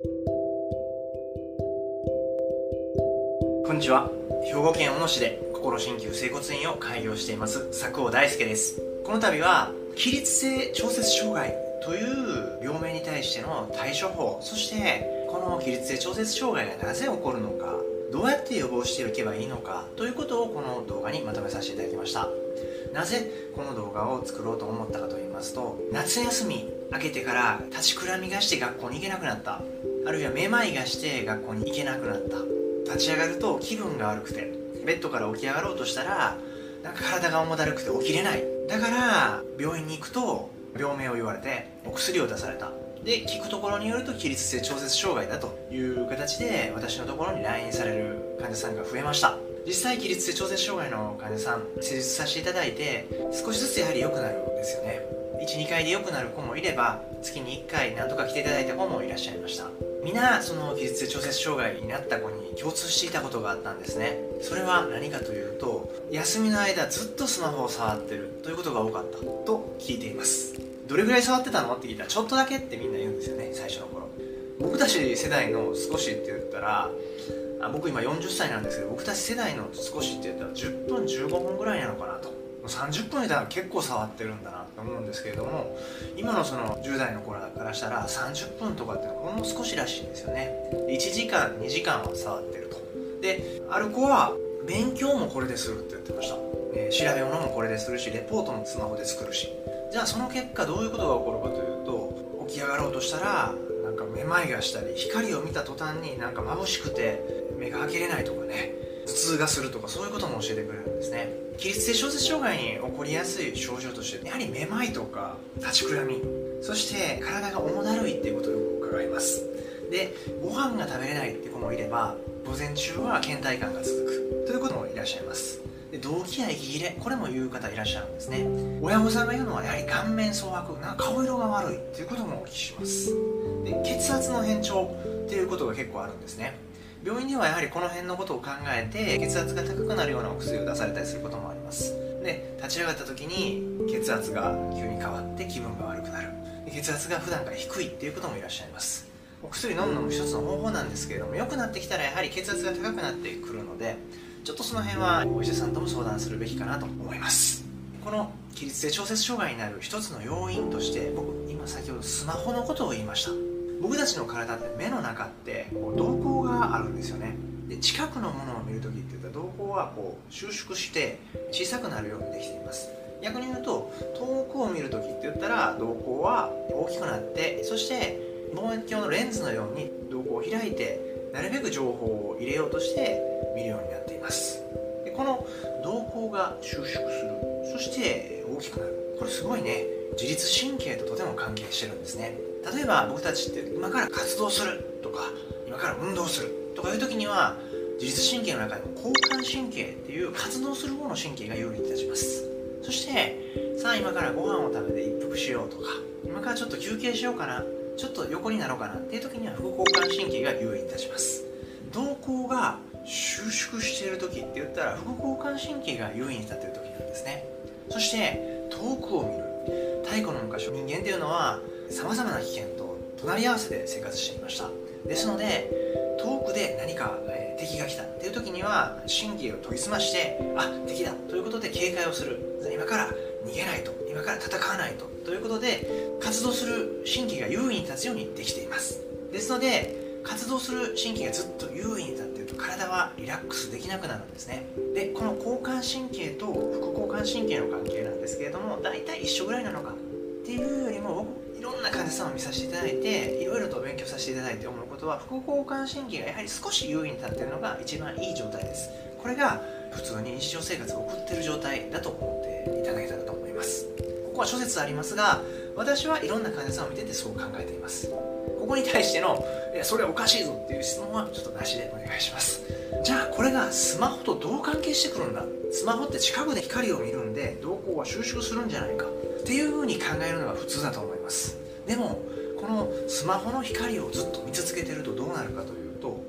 こんにちは。兵庫県小野市で心鍼灸整骨院を開業しています。佐久尾大輔です。この度は起立性調節障害という病名に対しての対処法そしてこの起立性調節障害がなぜ起こるのかどうやって予防していけばいいのかということをこの動画にまとめさせていただきました。なぜこの動画を作ろうと思ったかと言いますと夏休み明けてから立ちくらみがして学校に行けなくなった。あるいはめまいがして学校に行けなくなった。立ち上がると気分が悪くてベッドから起き上がろうとしたらなんか体が重だるくて起きれない。だから病院に行くと病名を言われてお薬を出された。で聞くところによると起立性調節障害だという形で私のところに来院される患者さんが増えました。実際起立性調節障害の患者さん施術させていただいて少しずつやはり良くなるんですよね。12回で良くなる子もいれば月に1回何とか来ていただいた子もいらっしゃいました。皆その起立性調節障害になった子に共通していたことがあったんですね。それは何かというと休みの間ずっとスマホを触ってるということが多かったと聞いています。どれぐらい触ってたのって聞いたらちょっとだけってみんな言うんですよね最初の頃。僕たち世代の少しって言ったらあ僕今40歳なんですけど僕たち世代の少しって言ったら10分15分ぐらいなのかなと。30分いたら結構触ってるんだなと思うんですけれども今のその10代の子らからしたら30分とかってほんの少しらしいんですよね。1時間2時間は触ってると。である子は勉強もこれでするって言ってました、えー、調べ物もこれでするしレポートもスマホで作るし。じゃあその結果どういうことが起こるかというと起き上がろうとしたらなんかめまいがしたり光を見た途端になんか眩しくて目が開けれないとかね。頭痛がするとかそういうことも教えてくれるんですね。起立性小説障害に起こりやすい症状としてやはりめまいとか立ちくらみそして体が重だるいっていうことをよく伺います。でご飯が食べれないって子もいれば午前中は倦怠感が続く。ということもいらっしゃいます。で動悸や息切れこれも言う方いらっしゃるんですね。親御さんが言うのはやはり顔面蒼白な顔色が悪いっていうこともお聞きします。で血圧の変調っていうことが結構あるんですね。病院ではやはりこの辺のことを考えて血圧が高くなるようなお薬を出されたりすることもあります。で立ち上がった時に血圧が急に変わって気分が悪くなる。血圧が普段から低いっていうこともいらっしゃいます。お薬飲むのも一つの方法なんですけれども良くなってきたらやはり血圧が高くなってくるのでちょっとその辺はお医者さんとも相談するべきかなと思います。この起立性調節障害になる一つの要因として僕今先ほどスマホのことを言いました。僕たちの体って目の中ってこう瞳孔があるんですよね。で近くのものを見るときって言ったら瞳孔はこう収縮して小さくなるようにできています。逆に言うと遠くを見るときって言ったら瞳孔は大きくなってそして望遠鏡のレンズのように瞳孔を開いてなるべく情報を入れようとして見るようになっています。でこの瞳孔が収縮する。そして大きくなる。これすごいね。自律神経ととても関係してるんですね。例えば僕たちって今から活動するとか今から運動するとかいう時には自律神経の中でも交感神経っていう活動する方の神経が有利に立ちます。そしてさあ今からご飯を食べて一服しようとか今からちょっと休憩しようかなちょっと横になろうかなっていう時には副交感神経が優位に立ちます。瞳孔が収縮している時って言ったら副交感神経が優位に立っている時なんですね。そして遠くを見る。太古の昔人間っていうのはさまざまな危険と隣り合わせで生活していました。ですので遠くで何か、えー、敵が来たっていう時には神経を研ぎ澄ましてあ敵だということで警戒をする。今から逃げないと今から戦わないとということで活動する神経が優位に立つようにできています。ですので活動する神経がずっと優位に立っていると体はリラックスできなくなるんですね。でこの交感神経と副交感神経の関係なんですけれども大体一緒ぐらいなのかっていうよりもろんな患者さんを見させていただいていろいろと勉強させていただいて思うことは副交感神経がやはり少し優位に立っているのが一番いい状態です。これが普通に日常生活を送っている状態だと思っていただけたらと思います。ここは諸説ありますが私はいろんな患者さんを見ててそう考えています。ここに対しての「いやそれはおかしいぞ」っていう質問はちょっとなしでお願いします。じゃあこれがスマホとどう関係してくるんだ？スマホって近くで光を見るんで瞳孔は収縮するんじゃないか。っていうふうに考えるのが普通だと思います。でもこのスマホの光をずっと見続けてるとどうなるかというと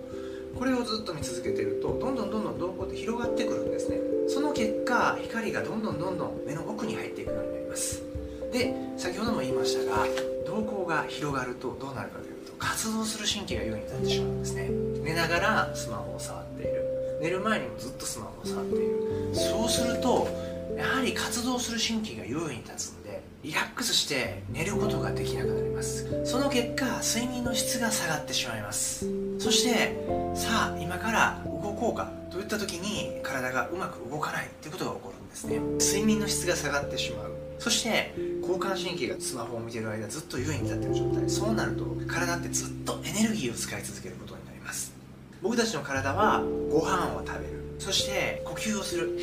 これをずっと見続けてるとどんどんどんどん瞳孔って広がってくるんですね。その結果光がどんどんどんどん目の奥に入っていくようになります。で先ほども言いましたが瞳孔が広がるとどうなるかというと活動する神経が優位に立ってしまうんですね。寝ながらスマホを触っている。寝る前にもずっとスマホを触っている。そうするとやはり活動する神経が優位に立つんでリラックスして寝ることができなくなります。その結果睡眠の質が下がってしまいます。そしてさあ今から動こうか。といった時に体がうまく動かないってことが起こるんですね。睡眠の質が下がってしまう。そして交感神経がスマホを見てる間ずっと優位に立ってる状態。そうなると体ってずっとエネルギーを使い続けることになります。僕たちの体はご飯を食べる。そして呼吸をする。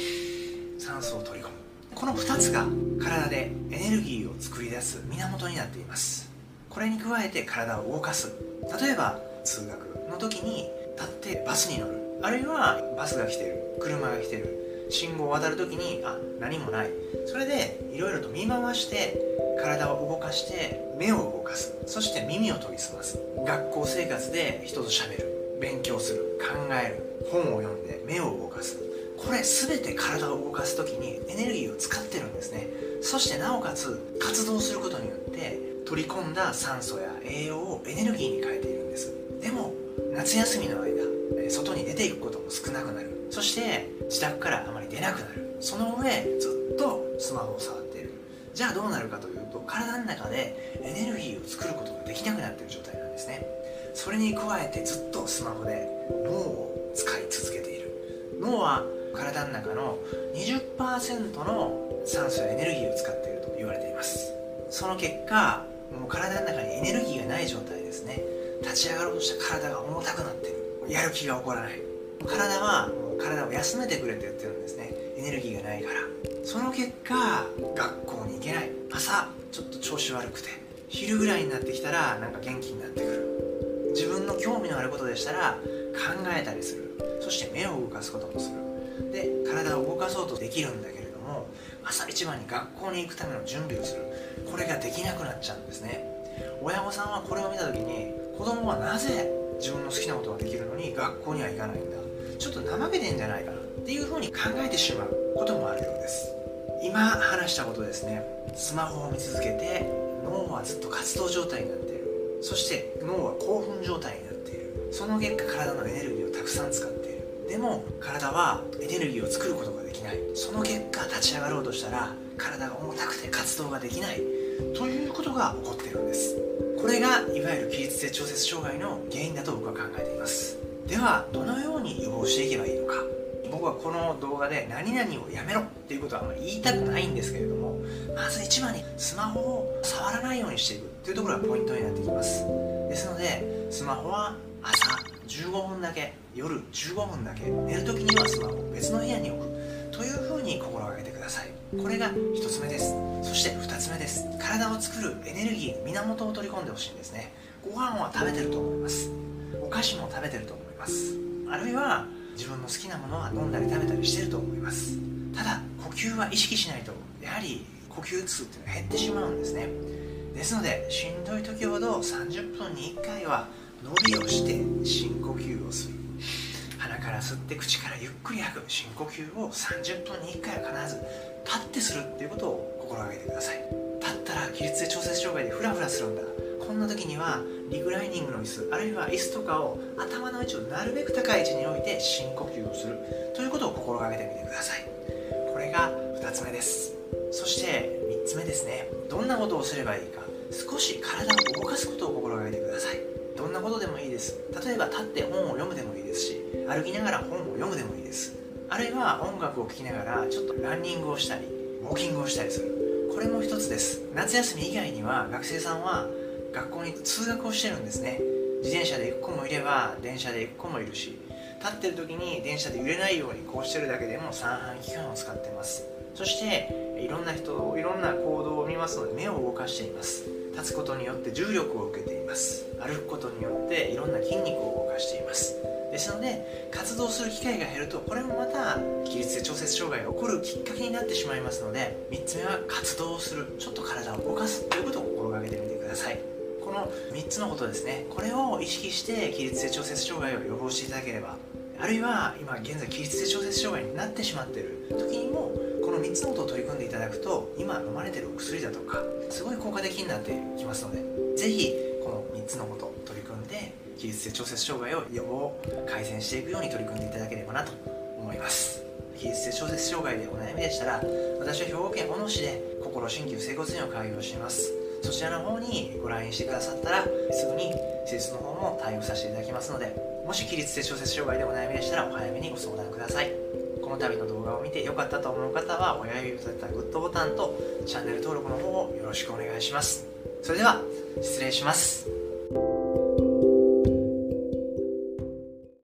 酸素を取り込む。この2つが体でエネルギーを作り出す源になっています。これに加えて体を動かす。例えば通学の時に立ってバスに乗る。あるいはバスが来てる。車が来てる。信号を渡る時にあ何もない。それでいろいろと見回して体を動かして目を動かす。そして耳を研ぎ澄ます。学校生活で人と喋る。勉強する。考える。本を読んで目を動かす。これ全て体を動かす時にエネルギーを使ってるんですね。そしてなおかつ活動することによって取り込んだ酸素や栄養をエネルギーに変えているんです。でも夏休みの間外に出ていくことも少なくなる。そして自宅からあまり出なくなる。その上ずっとスマホを触っている。じゃあどうなるかというと体の中でエネルギーを作ることができなくなっている状態なんですね。それに加えてずっとスマホで脳を使い続けている。脳は体の中の20%の酸素やエネルギーを使っていると言われています。その結果もう体の中にエネルギーがない状態ですね。立ち上がろうとした体が重たくなってる。やる気が起こらない。体は体を休めてくれって言ってるんですね。エネルギーがないから。その結果学校に行けない。朝ちょっと調子悪くて昼ぐらいになってきたらなんか元気になってくる。自分の興味のあることでしたら考えたりする。そして目を動かすこともする。で体を動かそうとできるんだけれども朝一番に学校に行くための準備をする。これができなくなっちゃうんですね。親御さんはこれを見た時に子供はなぜ自分の好きなことができるのに学校には行かないんだ。ちょっと怠けてんじゃないかなっていうふうに考えてしまう。こともあるようです。今話したことですね。スマホを見続けて脳はずっと活動状態になっている。そして脳は興奮状態になっている。その結果体のエネルギーをたくさん使ってでも体はエネルギーを作ることができない。その結果立ち上がろうとしたら体が重たくて活動ができない。ということが起こっているんです。これがいわゆる起立性調節障害の原因だと僕は考えています。ではどのように予防していけばいいのか。僕はこの動画で何々をやめろっていうことはあまり言いたくないんですけれどもまず一番にスマホを触らないようにしていくっていうところがポイントになってきます。ですのでスマホは朝15分だけ夜15分だけ寝る時にはスマホを別の部屋に置く。というふうに心がけてください。これが1つ目です。そして2つ目です。体を作るエネルギー源を取り込んでほしいんですね。ご飯は食べてると思います。お菓子も食べてると思います。あるいは自分の好きなものは飲んだり食べたりしてると思います。ただ呼吸は意識しないとやはり呼吸数っていうのは減ってしまうんですね。ですのでしんどい時ほど30分に1回は伸びをして深呼吸をする。鼻から吸って口からゆっくり吐く。深呼吸を30分に1回は必ず立ってするっていうことを心がけてください。立ったら起立性調節障害でフラフラするんだ。こんな時にはリクライニングの椅子あるいは椅子とかを頭の位置をなるべく高い位置に置いて深呼吸をする。ということを心がけてみてください。これが2つ目です。そして3つ目ですね。どんなことをすればいいか。少し体を動かすことを心がけてください。どんなことでもいいです。例えば立って本を読むでもいいですし歩きながら本を読むでもいいです。あるいは音楽を聴きながらちょっとランニングをしたりウォーキングをしたりする。これも一つです。夏休み以外には学生さんは学校に通学をしてるんですね。自転車で行く子もいれば電車で行く子もいるし立ってる時に電車で揺れないようにこうしてるだけでも三半規管を使ってます。そしていろんな人いろんな行動を見ますので目を動かしています。立つことによって重力を受けています。歩くことによっていろんな筋肉を動かしています。ですので活動する機会が減るとこれもまた起立性調節障害が起こるきっかけになってしまいますので3つ目は活動をするちょっと体を動かすということを心がけてみてください。この3つのことですね。これを意識して起立性調節障害を予防していただければあるいは今現在起立性調節障害になってしまっている時にもの3つのことを取り組んでいただくと今飲まれてるお薬だとかすごい効果的になってきますので是非この3つのこと取り組んで起立性調節障害を予防改善していくように取り組んでいただければなと思います。起立性調節障害でお悩みでしたら私は兵庫県小野市で心鍼灸整骨院を開業しています。そちらの方にご来院してくださったらすぐに施術の方も対応させていただきますのでもし起立性調節障害でお悩みでしたらお早めにご相談ください。この度の動画を見て良かったと思う方は親指を立てたグッドボタンとチャンネル登録の方をよろしくお願いします。それでは失礼します。